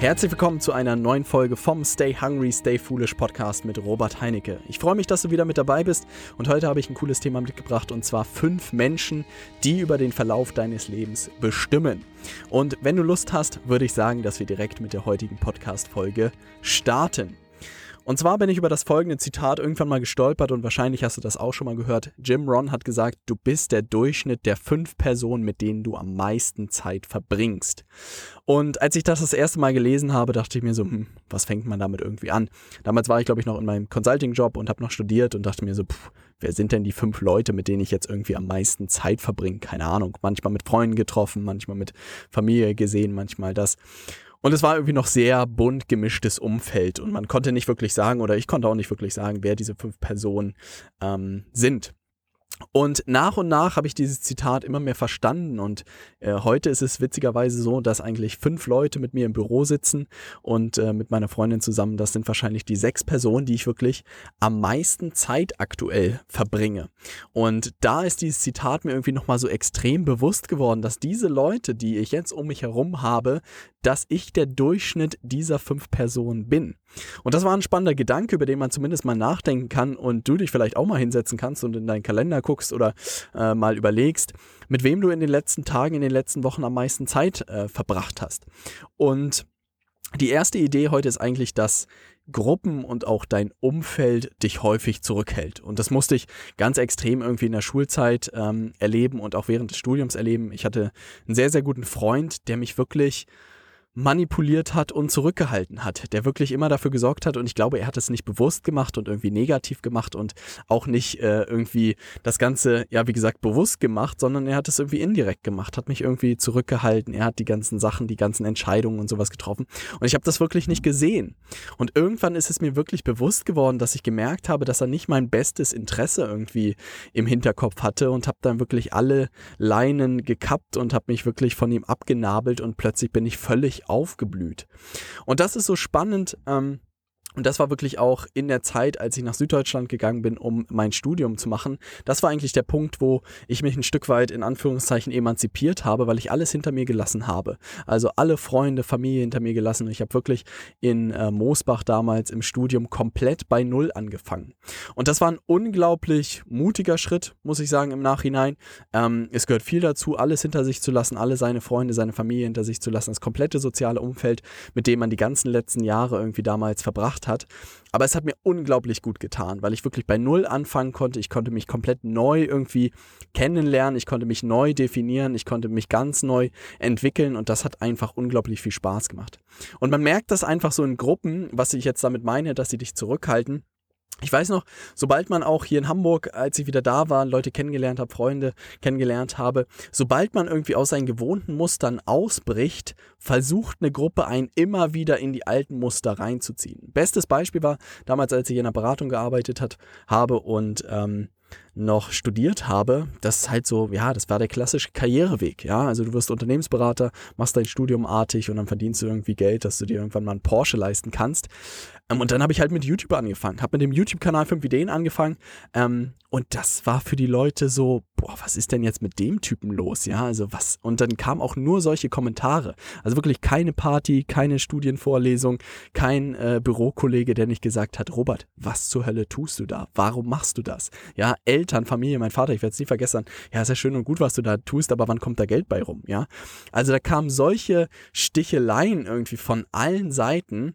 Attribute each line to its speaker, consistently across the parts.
Speaker 1: Herzlich willkommen zu einer neuen Folge vom Stay Hungry, Stay Foolish Podcast mit Robert Heinecke. Ich freue mich, dass du wieder mit dabei bist und heute habe ich ein cooles Thema mitgebracht und zwar fünf Menschen, die über den Verlauf deines Lebens bestimmen. Und wenn du Lust hast, würde ich sagen, dass wir direkt mit der heutigen Podcast-Folge starten. Und zwar bin ich über das folgende Zitat irgendwann mal gestolpert und wahrscheinlich hast du das auch schon mal gehört. Jim Ron hat gesagt, du bist der Durchschnitt der fünf Personen, mit denen du am meisten Zeit verbringst. Und als ich das das erste Mal gelesen habe, dachte ich mir so, hm, was fängt man damit irgendwie an? Damals war ich, glaube ich, noch in meinem Consulting-Job und habe noch studiert und dachte mir so, pff, wer sind denn die fünf Leute, mit denen ich jetzt irgendwie am meisten Zeit verbringe? Keine Ahnung. Manchmal mit Freunden getroffen, manchmal mit Familie gesehen, manchmal das. Und es war irgendwie noch sehr bunt gemischtes Umfeld und man konnte nicht wirklich sagen, oder ich konnte auch nicht wirklich sagen, wer diese fünf Personen ähm, sind. Und nach und nach habe ich dieses Zitat immer mehr verstanden und äh, heute ist es witzigerweise so, dass eigentlich fünf Leute mit mir im Büro sitzen und äh, mit meiner Freundin zusammen, das sind wahrscheinlich die sechs Personen, die ich wirklich am meisten Zeit aktuell verbringe. Und da ist dieses Zitat mir irgendwie nochmal so extrem bewusst geworden, dass diese Leute, die ich jetzt um mich herum habe, dass ich der Durchschnitt dieser fünf Personen bin. Und das war ein spannender Gedanke, über den man zumindest mal nachdenken kann und du dich vielleicht auch mal hinsetzen kannst und in deinen Kalender guckst oder äh, mal überlegst, mit wem du in den letzten Tagen, in den letzten Wochen am meisten Zeit äh, verbracht hast. Und die erste Idee heute ist eigentlich, dass Gruppen und auch dein Umfeld dich häufig zurückhält. Und das musste ich ganz extrem irgendwie in der Schulzeit ähm, erleben und auch während des Studiums erleben. Ich hatte einen sehr, sehr guten Freund, der mich wirklich manipuliert hat und zurückgehalten hat, der wirklich immer dafür gesorgt hat. Und ich glaube, er hat es nicht bewusst gemacht und irgendwie negativ gemacht und auch nicht äh, irgendwie das Ganze, ja, wie gesagt, bewusst gemacht, sondern er hat es irgendwie indirekt gemacht, hat mich irgendwie zurückgehalten, er hat die ganzen Sachen, die ganzen Entscheidungen und sowas getroffen. Und ich habe das wirklich nicht gesehen. Und irgendwann ist es mir wirklich bewusst geworden, dass ich gemerkt habe, dass er nicht mein bestes Interesse irgendwie im Hinterkopf hatte und habe dann wirklich alle Leinen gekappt und habe mich wirklich von ihm abgenabelt und plötzlich bin ich völlig aufgeblüht. Und das ist so spannend. Ähm, und das war wirklich auch in der Zeit, als ich nach Süddeutschland gegangen bin, um mein Studium zu machen. Das war eigentlich der Punkt, wo ich mich ein Stück weit in Anführungszeichen emanzipiert habe, weil ich alles hinter mir gelassen habe. Also alle Freunde, Familie hinter mir gelassen. Ich habe wirklich in äh, Moosbach damals im Studium komplett bei Null angefangen. Und das war ein unglaublich mutiger Schritt, muss ich sagen, im Nachhinein. Ähm, es gehört viel dazu, alles hinter sich zu lassen, alle seine Freunde, seine Familie hinter sich zu lassen, das komplette soziale Umfeld, mit dem man die ganzen letzten Jahre irgendwie damals verbracht gemacht hat. Aber es hat mir unglaublich gut getan, weil ich wirklich bei Null anfangen konnte. Ich konnte mich komplett neu irgendwie kennenlernen. Ich konnte mich neu definieren. Ich konnte mich ganz neu entwickeln und das hat einfach unglaublich viel Spaß gemacht. Und man merkt das einfach so in Gruppen, was ich jetzt damit meine, dass sie dich zurückhalten ich weiß noch, sobald man auch hier in Hamburg, als ich wieder da war, Leute kennengelernt habe, Freunde kennengelernt habe, sobald man irgendwie aus seinen gewohnten Mustern ausbricht, versucht eine Gruppe einen immer wieder in die alten Muster reinzuziehen. Bestes Beispiel war damals, als ich in einer Beratung gearbeitet hat, habe und ähm, noch studiert habe, das ist halt so, ja, das war der klassische Karriereweg, ja. Also du wirst Unternehmensberater, machst dein Studium artig und dann verdienst du irgendwie Geld, dass du dir irgendwann mal einen Porsche leisten kannst. Ähm, und dann habe ich halt mit YouTube angefangen, habe mit dem YouTube-Kanal 5 Ideen angefangen ähm, und das war für die Leute so, boah, was ist denn jetzt mit dem Typen los, ja, also was, und dann kamen auch nur solche Kommentare, also wirklich keine Party, keine Studienvorlesung, kein äh, Bürokollege, der nicht gesagt hat, Robert, was zur Hölle tust du da, warum machst du das, ja, Eltern, Familie, mein Vater, ich werde es nie vergessen, ja, ist ja schön und gut, was du da tust, aber wann kommt da Geld bei rum, ja, also da kamen solche Sticheleien irgendwie von allen Seiten,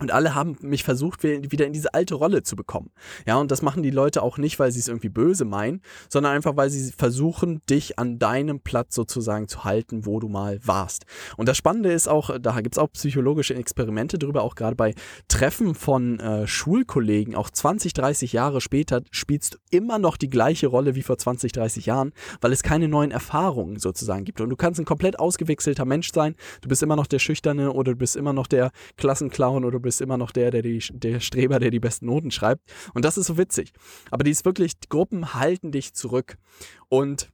Speaker 1: und alle haben mich versucht, wieder in diese alte Rolle zu bekommen. Ja, und das machen die Leute auch nicht, weil sie es irgendwie böse meinen, sondern einfach, weil sie versuchen, dich an deinem Platz sozusagen zu halten, wo du mal warst. Und das Spannende ist auch, da gibt es auch psychologische Experimente drüber, auch gerade bei Treffen von äh, Schulkollegen, auch 20, 30 Jahre später spielst du immer noch die gleiche Rolle wie vor 20, 30 Jahren, weil es keine neuen Erfahrungen sozusagen gibt. Und du kannst ein komplett ausgewechselter Mensch sein, du bist immer noch der Schüchterne oder du bist immer noch der Klassenclown oder bist immer noch der, der die, der Streber, der die besten Noten schreibt. Und das ist so witzig. Aber die ist wirklich, die Gruppen halten dich zurück. Und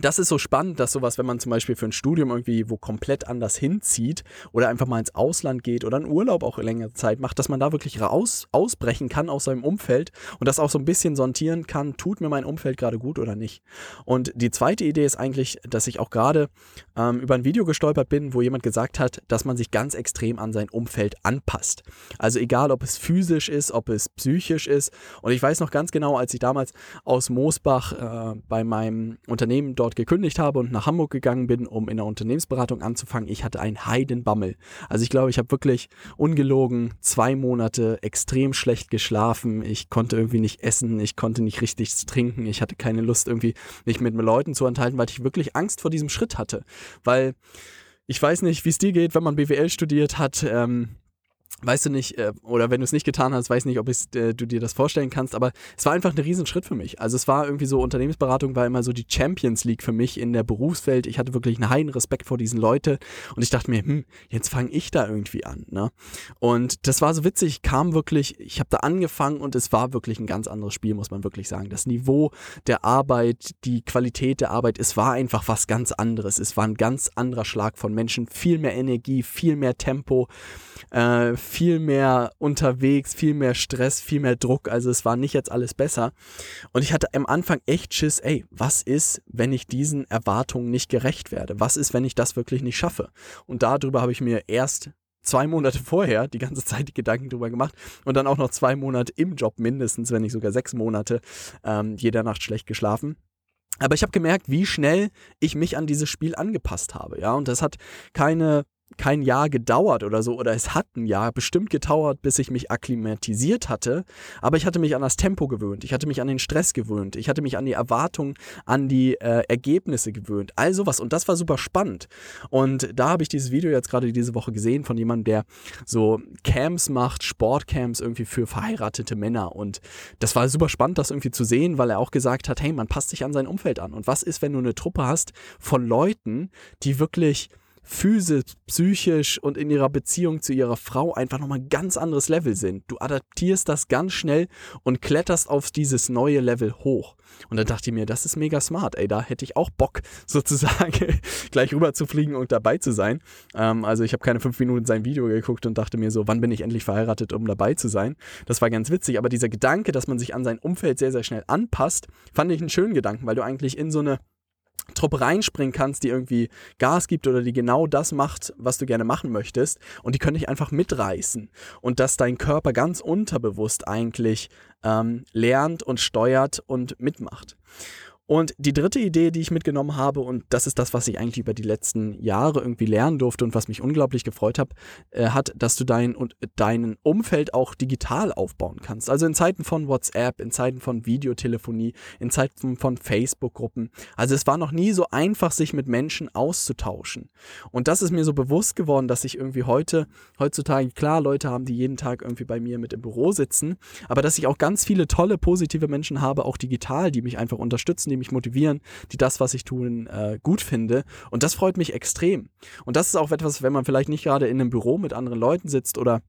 Speaker 1: das ist so spannend, dass sowas, wenn man zum Beispiel für ein Studium irgendwie wo komplett anders hinzieht oder einfach mal ins Ausland geht oder einen Urlaub auch längere Zeit macht, dass man da wirklich raus, ausbrechen kann aus seinem Umfeld und das auch so ein bisschen sondieren kann, tut mir mein Umfeld gerade gut oder nicht. Und die zweite Idee ist eigentlich, dass ich auch gerade ähm, über ein Video gestolpert bin, wo jemand gesagt hat, dass man sich ganz extrem an sein Umfeld anpasst. Also egal, ob es physisch ist, ob es psychisch ist. Und ich weiß noch ganz genau, als ich damals aus Moosbach äh, bei meinem Unternehmen dort gekündigt habe und nach Hamburg gegangen bin, um in der Unternehmensberatung anzufangen, ich hatte einen Heidenbammel. Also ich glaube, ich habe wirklich ungelogen zwei Monate extrem schlecht geschlafen. Ich konnte irgendwie nicht essen, ich konnte nicht richtig trinken, ich hatte keine Lust irgendwie mich mit Leuten zu enthalten, weil ich wirklich Angst vor diesem Schritt hatte. Weil ich weiß nicht, wie es dir geht, wenn man BWL studiert hat. Ähm, weißt du nicht, äh, oder wenn du es nicht getan hast, weiß nicht, ob äh, du dir das vorstellen kannst, aber es war einfach ein Riesenschritt für mich. Also es war irgendwie so, Unternehmensberatung war immer so die Champions League für mich in der Berufswelt. Ich hatte wirklich einen heiden Respekt vor diesen Leuten und ich dachte mir, hm, jetzt fange ich da irgendwie an. Ne? Und das war so witzig, kam wirklich, ich habe da angefangen und es war wirklich ein ganz anderes Spiel, muss man wirklich sagen. Das Niveau der Arbeit, die Qualität der Arbeit, es war einfach was ganz anderes. Es war ein ganz anderer Schlag von Menschen, viel mehr Energie, viel mehr Tempo, äh, viel mehr unterwegs, viel mehr Stress, viel mehr Druck. Also es war nicht jetzt alles besser. Und ich hatte am Anfang echt Schiss, ey, was ist, wenn ich diesen Erwartungen nicht gerecht werde? Was ist, wenn ich das wirklich nicht schaffe? Und darüber habe ich mir erst zwei Monate vorher die ganze Zeit die Gedanken drüber gemacht und dann auch noch zwei Monate im Job mindestens, wenn nicht sogar sechs Monate, ähm, jeder Nacht schlecht geschlafen. Aber ich habe gemerkt, wie schnell ich mich an dieses Spiel angepasst habe, ja. Und das hat keine kein Jahr gedauert oder so, oder es hat ein Jahr bestimmt gedauert, bis ich mich akklimatisiert hatte, aber ich hatte mich an das Tempo gewöhnt, ich hatte mich an den Stress gewöhnt, ich hatte mich an die Erwartungen, an die äh, Ergebnisse gewöhnt, all sowas. Und das war super spannend. Und da habe ich dieses Video jetzt gerade diese Woche gesehen von jemandem, der so Camps macht, Sportcamps irgendwie für verheiratete Männer. Und das war super spannend, das irgendwie zu sehen, weil er auch gesagt hat, hey, man passt sich an sein Umfeld an. Und was ist, wenn du eine Truppe hast von Leuten, die wirklich physisch, psychisch und in ihrer Beziehung zu ihrer Frau einfach nochmal ein ganz anderes Level sind. Du adaptierst das ganz schnell und kletterst auf dieses neue Level hoch. Und dann dachte ich mir, das ist mega smart, ey, da hätte ich auch Bock, sozusagen gleich rüber zu fliegen und dabei zu sein. Ähm, also ich habe keine fünf Minuten sein Video geguckt und dachte mir so, wann bin ich endlich verheiratet, um dabei zu sein. Das war ganz witzig, aber dieser Gedanke, dass man sich an sein Umfeld sehr, sehr schnell anpasst, fand ich einen schönen Gedanken, weil du eigentlich in so eine Truppe reinspringen kannst, die irgendwie Gas gibt oder die genau das macht, was du gerne machen möchtest und die können dich einfach mitreißen und dass dein Körper ganz unterbewusst eigentlich ähm, lernt und steuert und mitmacht. Und die dritte Idee, die ich mitgenommen habe, und das ist das, was ich eigentlich über die letzten Jahre irgendwie lernen durfte und was mich unglaublich gefreut hab, äh, hat, dass du dein und deinen Umfeld auch digital aufbauen kannst. Also in Zeiten von WhatsApp, in Zeiten von Videotelefonie, in Zeiten von Facebook-Gruppen. Also es war noch nie so einfach, sich mit Menschen auszutauschen. Und das ist mir so bewusst geworden, dass ich irgendwie heute, heutzutage, klar, Leute haben, die jeden Tag irgendwie bei mir mit im Büro sitzen, aber dass ich auch ganz viele tolle, positive Menschen habe, auch digital, die mich einfach unterstützen, die mich motivieren, die das, was ich tun, äh, gut finde. Und das freut mich extrem. Und das ist auch etwas, wenn man vielleicht nicht gerade in einem Büro mit anderen Leuten sitzt oder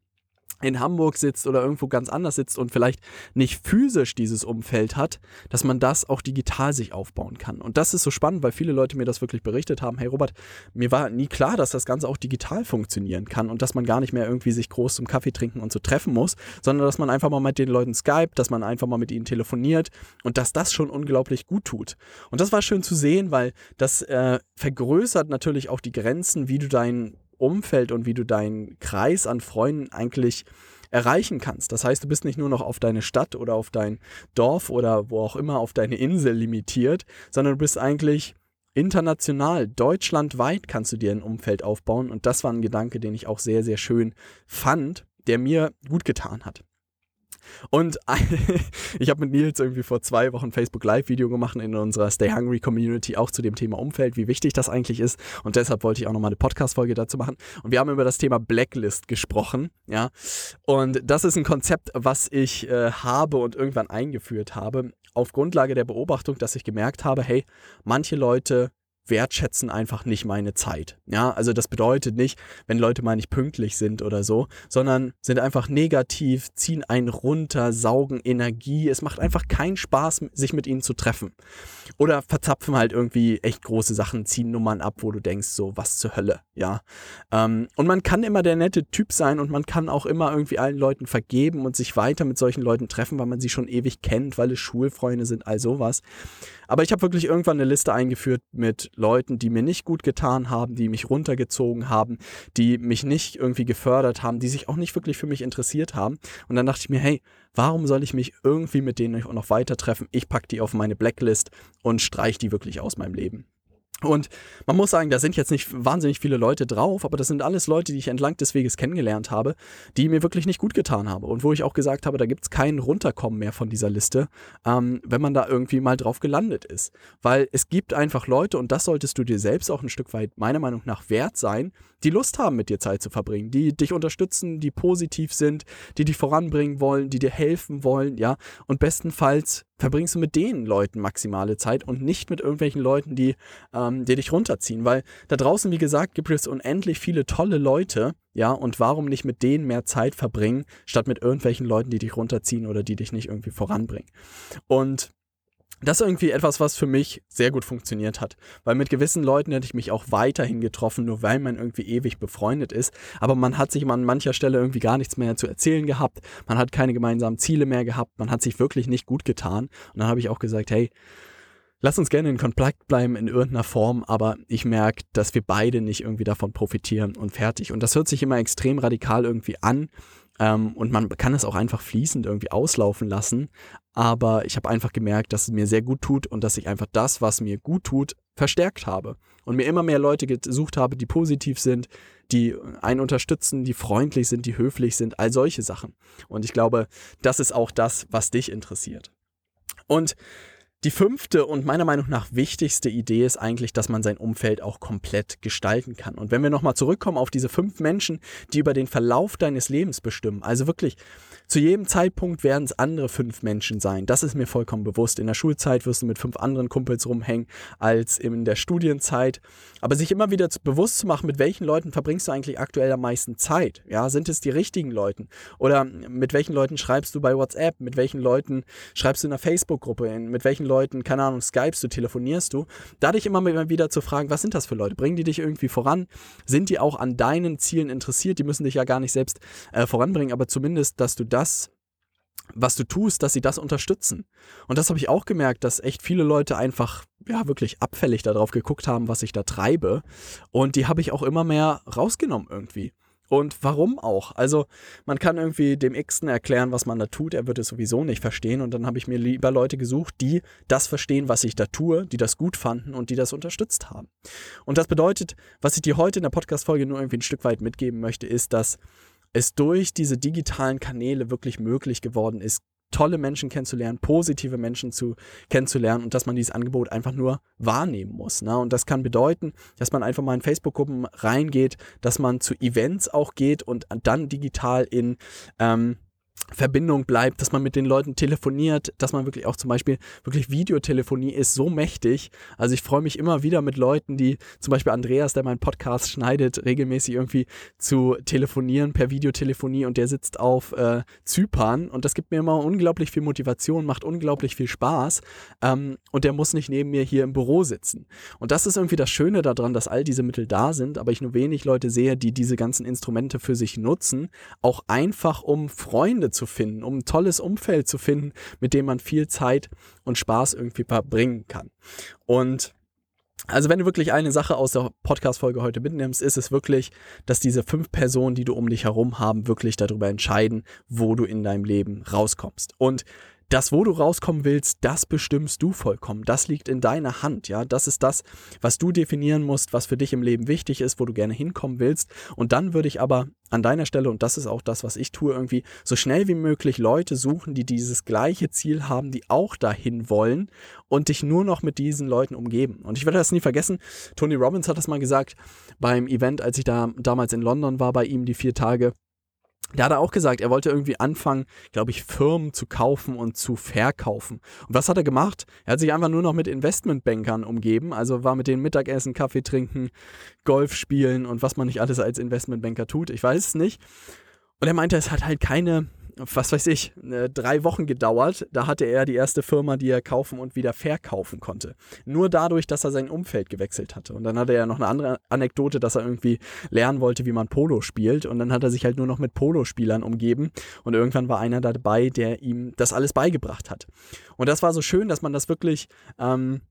Speaker 1: in Hamburg sitzt oder irgendwo ganz anders sitzt und vielleicht nicht physisch dieses Umfeld hat, dass man das auch digital sich aufbauen kann. Und das ist so spannend, weil viele Leute mir das wirklich berichtet haben. Hey Robert, mir war nie klar, dass das Ganze auch digital funktionieren kann und dass man gar nicht mehr irgendwie sich groß zum Kaffee trinken und so treffen muss, sondern dass man einfach mal mit den Leuten Skype, dass man einfach mal mit ihnen telefoniert und dass das schon unglaublich gut tut. Und das war schön zu sehen, weil das äh, vergrößert natürlich auch die Grenzen, wie du dein Umfeld und wie du deinen Kreis an Freunden eigentlich erreichen kannst. Das heißt, du bist nicht nur noch auf deine Stadt oder auf dein Dorf oder wo auch immer auf deine Insel limitiert, sondern du bist eigentlich international, deutschlandweit kannst du dir ein Umfeld aufbauen. Und das war ein Gedanke, den ich auch sehr, sehr schön fand, der mir gut getan hat. Und ich habe mit Nils irgendwie vor zwei Wochen Facebook Live-Video gemacht in unserer Stay Hungry Community auch zu dem Thema Umfeld, wie wichtig das eigentlich ist. Und deshalb wollte ich auch nochmal eine Podcast-Folge dazu machen. Und wir haben über das Thema Blacklist gesprochen. Ja. Und das ist ein Konzept, was ich äh, habe und irgendwann eingeführt habe, auf Grundlage der Beobachtung, dass ich gemerkt habe, hey, manche Leute wertschätzen einfach nicht meine Zeit. Ja, also das bedeutet nicht, wenn Leute mal nicht pünktlich sind oder so, sondern sind einfach negativ, ziehen einen runter, saugen Energie. Es macht einfach keinen Spaß, sich mit ihnen zu treffen. Oder verzapfen halt irgendwie echt große Sachen, ziehen Nummern ab, wo du denkst, so, was zur Hölle, ja. Ähm, und man kann immer der nette Typ sein und man kann auch immer irgendwie allen Leuten vergeben und sich weiter mit solchen Leuten treffen, weil man sie schon ewig kennt, weil es Schulfreunde sind, all sowas. Aber ich habe wirklich irgendwann eine Liste eingeführt mit Leuten, die mir nicht gut getan haben, die mich runtergezogen haben, die mich nicht irgendwie gefördert haben, die sich auch nicht wirklich für mich interessiert haben. Und dann dachte ich mir, hey, warum soll ich mich irgendwie mit denen noch weiter treffen? Ich packe die auf meine Blacklist und streiche die wirklich aus meinem Leben. Und man muss sagen, da sind jetzt nicht wahnsinnig viele Leute drauf, aber das sind alles Leute, die ich entlang des Weges kennengelernt habe, die mir wirklich nicht gut getan haben. Und wo ich auch gesagt habe, da gibt es kein Runterkommen mehr von dieser Liste, ähm, wenn man da irgendwie mal drauf gelandet ist. Weil es gibt einfach Leute, und das solltest du dir selbst auch ein Stück weit meiner Meinung nach wert sein, die Lust haben, mit dir Zeit zu verbringen, die dich unterstützen, die positiv sind, die dich voranbringen wollen, die dir helfen wollen, ja. Und bestenfalls verbringst du mit den Leuten maximale Zeit und nicht mit irgendwelchen Leuten, die, ähm, die dich runterziehen. Weil da draußen, wie gesagt, gibt es unendlich viele tolle Leute, ja, und warum nicht mit denen mehr Zeit verbringen, statt mit irgendwelchen Leuten, die dich runterziehen oder die dich nicht irgendwie voranbringen. Und das ist irgendwie etwas, was für mich sehr gut funktioniert hat. Weil mit gewissen Leuten hätte ich mich auch weiterhin getroffen, nur weil man irgendwie ewig befreundet ist. Aber man hat sich an mancher Stelle irgendwie gar nichts mehr zu erzählen gehabt. Man hat keine gemeinsamen Ziele mehr gehabt. Man hat sich wirklich nicht gut getan. Und dann habe ich auch gesagt, hey, lass uns gerne in Kontakt bleiben in irgendeiner Form, aber ich merke, dass wir beide nicht irgendwie davon profitieren und fertig. Und das hört sich immer extrem radikal irgendwie an. Ähm, und man kann es auch einfach fließend irgendwie auslaufen lassen. Aber ich habe einfach gemerkt, dass es mir sehr gut tut und dass ich einfach das, was mir gut tut, verstärkt habe. Und mir immer mehr Leute gesucht habe, die positiv sind, die einen unterstützen, die freundlich sind, die höflich sind, all solche Sachen. Und ich glaube, das ist auch das, was dich interessiert. Und die fünfte und meiner Meinung nach wichtigste Idee ist eigentlich, dass man sein Umfeld auch komplett gestalten kann. Und wenn wir nochmal zurückkommen auf diese fünf Menschen, die über den Verlauf deines Lebens bestimmen, also wirklich zu jedem Zeitpunkt werden es andere fünf Menschen sein. Das ist mir vollkommen bewusst. In der Schulzeit wirst du mit fünf anderen Kumpels rumhängen als in der Studienzeit. Aber sich immer wieder bewusst zu machen, mit welchen Leuten verbringst du eigentlich aktuell am meisten Zeit? Ja, sind es die richtigen Leuten? Oder mit welchen Leuten schreibst du bei WhatsApp? Mit welchen Leuten schreibst du in einer Facebook-Gruppe? Mit welchen Leuten, keine Ahnung, skypst du, telefonierst du? Dadurch immer wieder zu fragen, was sind das für Leute? Bringen die dich irgendwie voran? Sind die auch an deinen Zielen interessiert? Die müssen dich ja gar nicht selbst äh, voranbringen, aber zumindest, dass du das was du tust, dass sie das unterstützen. Und das habe ich auch gemerkt, dass echt viele Leute einfach, ja, wirklich abfällig darauf geguckt haben, was ich da treibe. Und die habe ich auch immer mehr rausgenommen irgendwie. Und warum auch? Also, man kann irgendwie dem Xten erklären, was man da tut. Er wird es sowieso nicht verstehen. Und dann habe ich mir lieber Leute gesucht, die das verstehen, was ich da tue, die das gut fanden und die das unterstützt haben. Und das bedeutet, was ich dir heute in der Podcast-Folge nur irgendwie ein Stück weit mitgeben möchte, ist, dass es durch diese digitalen Kanäle wirklich möglich geworden ist, tolle Menschen kennenzulernen, positive Menschen zu kennenzulernen und dass man dieses Angebot einfach nur wahrnehmen muss. Ne? Und das kann bedeuten, dass man einfach mal in Facebook-Gruppen reingeht, dass man zu Events auch geht und dann digital in ähm, Verbindung bleibt, dass man mit den Leuten telefoniert, dass man wirklich auch zum Beispiel, wirklich Videotelefonie ist so mächtig. Also ich freue mich immer wieder mit Leuten, die zum Beispiel Andreas, der meinen Podcast schneidet, regelmäßig irgendwie zu telefonieren per Videotelefonie und der sitzt auf äh, Zypern und das gibt mir immer unglaublich viel Motivation, macht unglaublich viel Spaß ähm, und der muss nicht neben mir hier im Büro sitzen. Und das ist irgendwie das Schöne daran, dass all diese Mittel da sind, aber ich nur wenig Leute sehe, die diese ganzen Instrumente für sich nutzen, auch einfach um Freunde zu finden, um ein tolles Umfeld zu finden, mit dem man viel Zeit und Spaß irgendwie verbringen kann. Und also wenn du wirklich eine Sache aus der Podcast-Folge heute mitnimmst, ist es wirklich, dass diese fünf Personen, die du um dich herum haben, wirklich darüber entscheiden, wo du in deinem Leben rauskommst. Und das, wo du rauskommen willst, das bestimmst du vollkommen. Das liegt in deiner Hand, ja. Das ist das, was du definieren musst, was für dich im Leben wichtig ist, wo du gerne hinkommen willst. Und dann würde ich aber an deiner Stelle, und das ist auch das, was ich tue, irgendwie so schnell wie möglich Leute suchen, die dieses gleiche Ziel haben, die auch dahin wollen und dich nur noch mit diesen Leuten umgeben. Und ich werde das nie vergessen. Tony Robbins hat das mal gesagt beim Event, als ich da damals in London war, bei ihm die vier Tage da hat er auch gesagt, er wollte irgendwie anfangen, glaube ich, Firmen zu kaufen und zu verkaufen. Und was hat er gemacht? Er hat sich einfach nur noch mit Investmentbankern umgeben, also war mit denen Mittagessen, Kaffee trinken, Golf spielen und was man nicht alles als Investmentbanker tut. Ich weiß es nicht. Und er meinte, es hat halt keine was weiß ich, drei Wochen gedauert. Da hatte er die erste Firma, die er kaufen und wieder verkaufen konnte. Nur dadurch, dass er sein Umfeld gewechselt hatte. Und dann hatte er noch eine andere Anekdote, dass er irgendwie lernen wollte, wie man Polo spielt. Und dann hat er sich halt nur noch mit Polospielern umgeben. Und irgendwann war einer dabei, der ihm das alles beigebracht hat. Und das war so schön, dass man das wirklich ähm,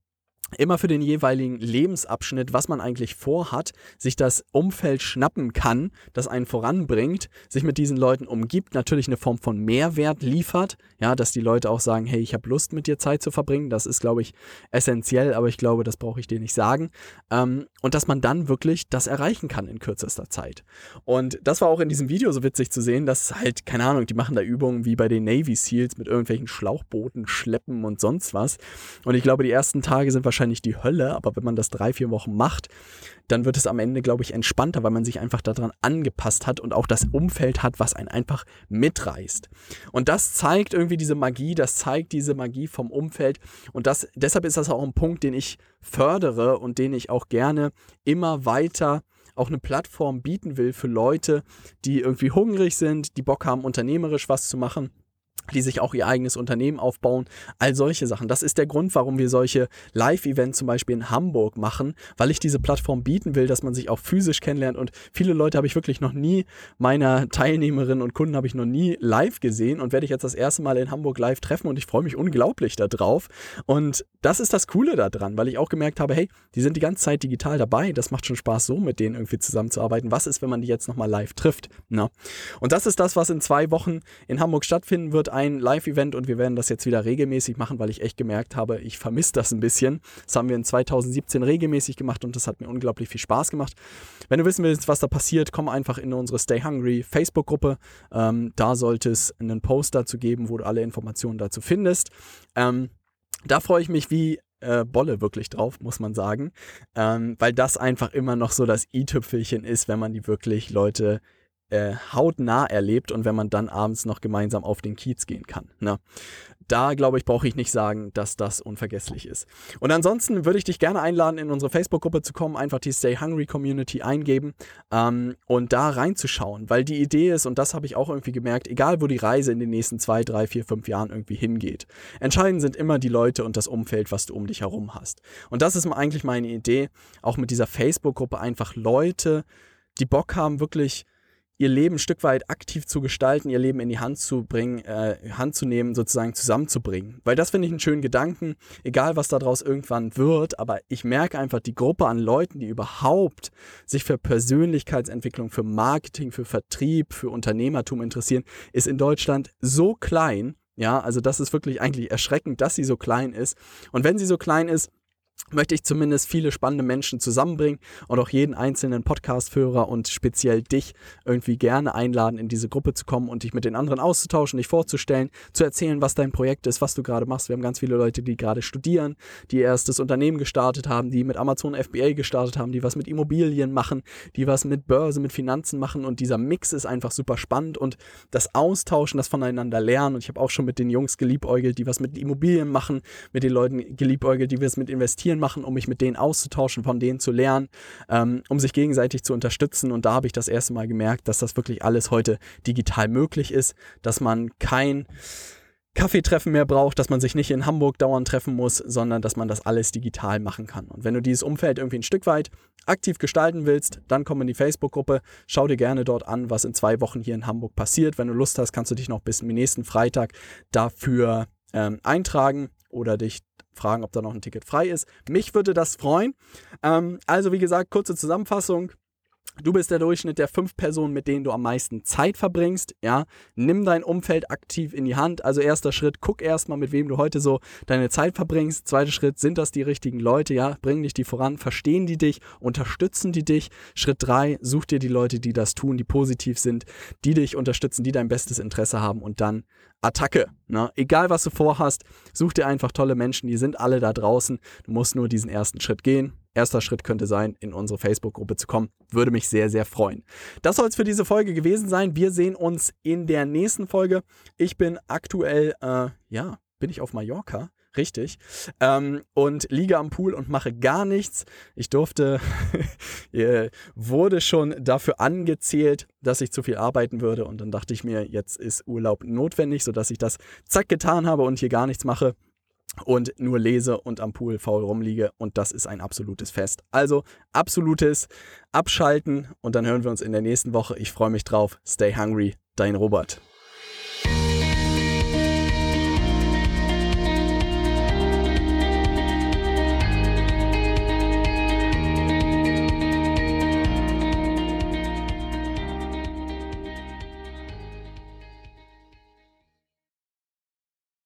Speaker 1: immer für den jeweiligen Lebensabschnitt, was man eigentlich vorhat, sich das Umfeld schnappen kann, das einen voranbringt, sich mit diesen Leuten umgibt, natürlich eine Form von Mehrwert liefert, ja, dass die Leute auch sagen, hey, ich habe Lust mit dir Zeit zu verbringen, das ist, glaube ich, essentiell, aber ich glaube, das brauche ich dir nicht sagen. Ähm, und dass man dann wirklich das erreichen kann in kürzester Zeit. Und das war auch in diesem Video so witzig zu sehen, dass halt, keine Ahnung, die machen da Übungen wie bei den Navy SEALs mit irgendwelchen Schlauchbooten schleppen und sonst was. Und ich glaube, die ersten Tage sind wahrscheinlich wahrscheinlich die Hölle, aber wenn man das drei, vier Wochen macht, dann wird es am Ende, glaube ich, entspannter, weil man sich einfach daran angepasst hat und auch das Umfeld hat, was einen einfach mitreißt. Und das zeigt irgendwie diese Magie, das zeigt diese Magie vom Umfeld. Und das, deshalb ist das auch ein Punkt, den ich fördere und den ich auch gerne immer weiter auch eine Plattform bieten will für Leute, die irgendwie hungrig sind, die Bock haben, unternehmerisch was zu machen die sich auch ihr eigenes Unternehmen aufbauen, all solche Sachen. Das ist der Grund, warum wir solche Live-Events zum Beispiel in Hamburg machen, weil ich diese Plattform bieten will, dass man sich auch physisch kennenlernt und viele Leute habe ich wirklich noch nie, meiner Teilnehmerinnen und Kunden habe ich noch nie live gesehen und werde ich jetzt das erste Mal in Hamburg live treffen und ich freue mich unglaublich darauf und das ist das Coole daran, weil ich auch gemerkt habe, hey, die sind die ganze Zeit digital dabei, das macht schon Spaß, so mit denen irgendwie zusammenzuarbeiten. Was ist, wenn man die jetzt nochmal live trifft? Na? Und das ist das, was in zwei Wochen in Hamburg stattfinden wird ein Live-Event und wir werden das jetzt wieder regelmäßig machen, weil ich echt gemerkt habe, ich vermisse das ein bisschen. Das haben wir in 2017 regelmäßig gemacht und das hat mir unglaublich viel Spaß gemacht. Wenn du wissen willst, was da passiert, komm einfach in unsere Stay Hungry Facebook-Gruppe. Ähm, da sollte es einen Post dazu geben, wo du alle Informationen dazu findest. Ähm, da freue ich mich wie äh, Bolle wirklich drauf, muss man sagen, ähm, weil das einfach immer noch so das i-Tüpfelchen ist, wenn man die wirklich Leute äh, hautnah erlebt und wenn man dann abends noch gemeinsam auf den Kiez gehen kann. Ne? Da, glaube ich, brauche ich nicht sagen, dass das unvergesslich ist. Und ansonsten würde ich dich gerne einladen, in unsere Facebook-Gruppe zu kommen, einfach die Stay Hungry Community eingeben ähm, und da reinzuschauen, weil die Idee ist, und das habe ich auch irgendwie gemerkt, egal wo die Reise in den nächsten zwei, drei, vier, fünf Jahren irgendwie hingeht, entscheidend sind immer die Leute und das Umfeld, was du um dich herum hast. Und das ist eigentlich meine Idee, auch mit dieser Facebook-Gruppe einfach Leute, die Bock haben, wirklich ihr Leben ein Stück weit aktiv zu gestalten, ihr Leben in die Hand zu bringen, äh, Hand zu nehmen, sozusagen zusammenzubringen. Weil das finde ich einen schönen Gedanken, egal was daraus irgendwann wird, aber ich merke einfach, die Gruppe an Leuten, die überhaupt sich für Persönlichkeitsentwicklung, für Marketing, für Vertrieb, für Unternehmertum interessieren, ist in Deutschland so klein. Ja, also das ist wirklich eigentlich erschreckend, dass sie so klein ist. Und wenn sie so klein ist, möchte ich zumindest viele spannende Menschen zusammenbringen und auch jeden einzelnen Podcast-Führer und speziell dich irgendwie gerne einladen, in diese Gruppe zu kommen und dich mit den anderen auszutauschen, dich vorzustellen, zu erzählen, was dein Projekt ist, was du gerade machst. Wir haben ganz viele Leute, die gerade studieren, die erst das Unternehmen gestartet haben, die mit Amazon FBA gestartet haben, die was mit Immobilien machen, die was mit Börse, mit Finanzen machen und dieser Mix ist einfach super spannend und das Austauschen, das voneinander lernen und ich habe auch schon mit den Jungs geliebäugelt, die was mit Immobilien machen, mit den Leuten geliebäugelt, die was mit Investieren machen, um mich mit denen auszutauschen, von denen zu lernen, ähm, um sich gegenseitig zu unterstützen. Und da habe ich das erste Mal gemerkt, dass das wirklich alles heute digital möglich ist, dass man kein Kaffeetreffen mehr braucht, dass man sich nicht in Hamburg dauernd treffen muss, sondern dass man das alles digital machen kann. Und wenn du dieses Umfeld irgendwie ein Stück weit aktiv gestalten willst, dann komm in die Facebook-Gruppe, schau dir gerne dort an, was in zwei Wochen hier in Hamburg passiert. Wenn du Lust hast, kannst du dich noch bis nächsten Freitag dafür ähm, eintragen oder dich fragen, ob da noch ein Ticket frei ist. Mich würde das freuen. Ähm, also wie gesagt, kurze Zusammenfassung. Du bist der Durchschnitt der fünf Personen, mit denen du am meisten Zeit verbringst. Ja, nimm dein Umfeld aktiv in die Hand. Also erster Schritt, guck erstmal, mit wem du heute so deine Zeit verbringst. Zweiter Schritt, sind das die richtigen Leute? Ja, bringen dich die voran, verstehen die dich, unterstützen die dich. Schritt drei, such dir die Leute, die das tun, die positiv sind, die dich unterstützen, die dein bestes Interesse haben und dann Attacke. Ne? Egal was du vorhast, such dir einfach tolle Menschen, die sind alle da draußen. Du musst nur diesen ersten Schritt gehen Erster Schritt könnte sein, in unsere Facebook-Gruppe zu kommen. Würde mich sehr, sehr freuen. Das soll es für diese Folge gewesen sein. Wir sehen uns in der nächsten Folge. Ich bin aktuell, äh, ja, bin ich auf Mallorca Richtig. Ähm, und liege am Pool und mache gar nichts. Ich durfte, äh, wurde schon dafür angezählt, dass ich zu viel arbeiten würde. Und dann dachte ich mir, jetzt ist Urlaub notwendig, sodass ich das zack getan habe und hier gar nichts mache und nur lese und am Pool faul rumliege und das ist ein absolutes Fest. Also absolutes Abschalten und dann hören wir uns in der nächsten Woche. Ich freue mich drauf. Stay hungry, dein Robert.